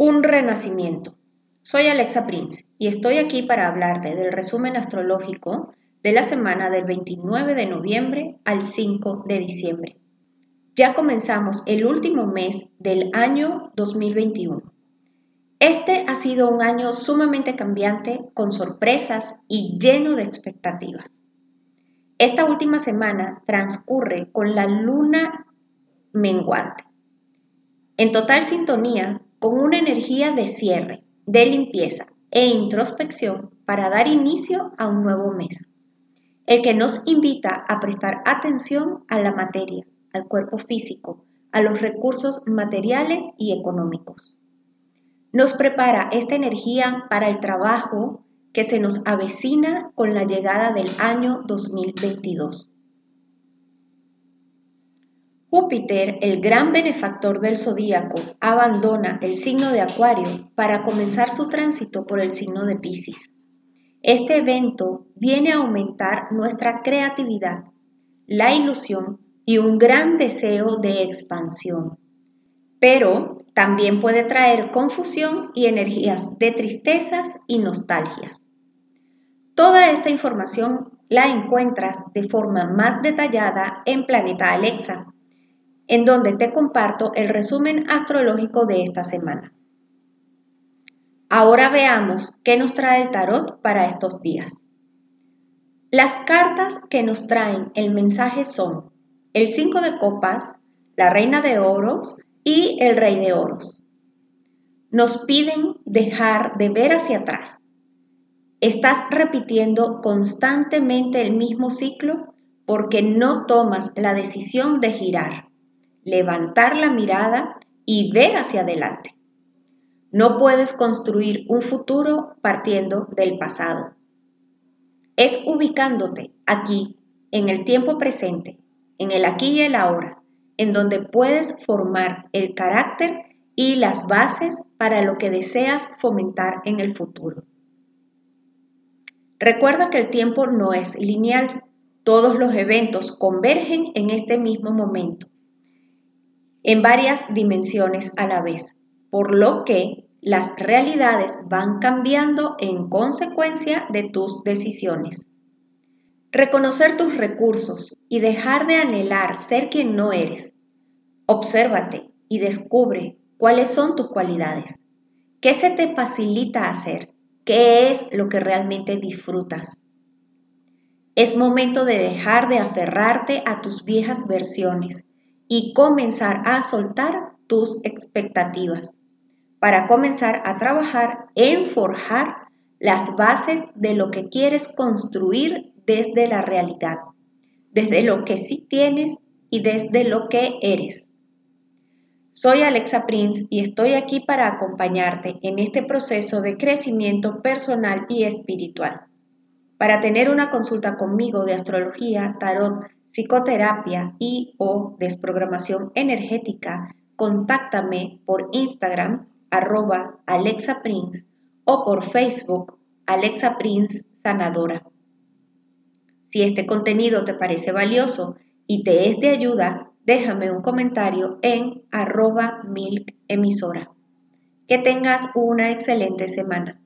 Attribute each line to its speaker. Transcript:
Speaker 1: Un renacimiento. Soy Alexa Prince y estoy aquí para hablarte del resumen astrológico de la semana del 29 de noviembre al 5 de diciembre. Ya comenzamos el último mes del año 2021. Este ha sido un año sumamente cambiante, con sorpresas y lleno de expectativas. Esta última semana transcurre con la luna menguante, en total sintonía con una energía de cierre, de limpieza e introspección para dar inicio a un nuevo mes, el que nos invita a prestar atención a la materia, al cuerpo físico, a los recursos materiales y económicos. Nos prepara esta energía para el trabajo que se nos avecina con la llegada del año 2022. Júpiter, el gran benefactor del zodíaco, abandona el signo de Acuario para comenzar su tránsito por el signo de Pisces. Este evento viene a aumentar nuestra creatividad, la ilusión y un gran deseo de expansión. Pero también puede traer confusión y energías de tristezas y nostalgias. Toda esta información la encuentras de forma más detallada en Planeta Alexa en donde te comparto el resumen astrológico de esta semana. Ahora veamos qué nos trae el tarot para estos días. Las cartas que nos traen el mensaje son el 5 de copas, la reina de oros y el rey de oros. Nos piden dejar de ver hacia atrás. Estás repitiendo constantemente el mismo ciclo porque no tomas la decisión de girar levantar la mirada y ver hacia adelante. No puedes construir un futuro partiendo del pasado. Es ubicándote aquí, en el tiempo presente, en el aquí y el ahora, en donde puedes formar el carácter y las bases para lo que deseas fomentar en el futuro. Recuerda que el tiempo no es lineal. Todos los eventos convergen en este mismo momento en varias dimensiones a la vez, por lo que las realidades van cambiando en consecuencia de tus decisiones. Reconocer tus recursos y dejar de anhelar ser quien no eres. Obsérvate y descubre cuáles son tus cualidades. ¿Qué se te facilita hacer? ¿Qué es lo que realmente disfrutas? Es momento de dejar de aferrarte a tus viejas versiones y comenzar a soltar tus expectativas para comenzar a trabajar en forjar las bases de lo que quieres construir desde la realidad, desde lo que sí tienes y desde lo que eres. Soy Alexa Prince y estoy aquí para acompañarte en este proceso de crecimiento personal y espiritual. Para tener una consulta conmigo de astrología, tarot, psicoterapia y o desprogramación energética, contáctame por Instagram arroba o por Facebook Alexa Prince Sanadora. Si este contenido te parece valioso y te es de ayuda, déjame un comentario en arroba milk. Que tengas una excelente semana.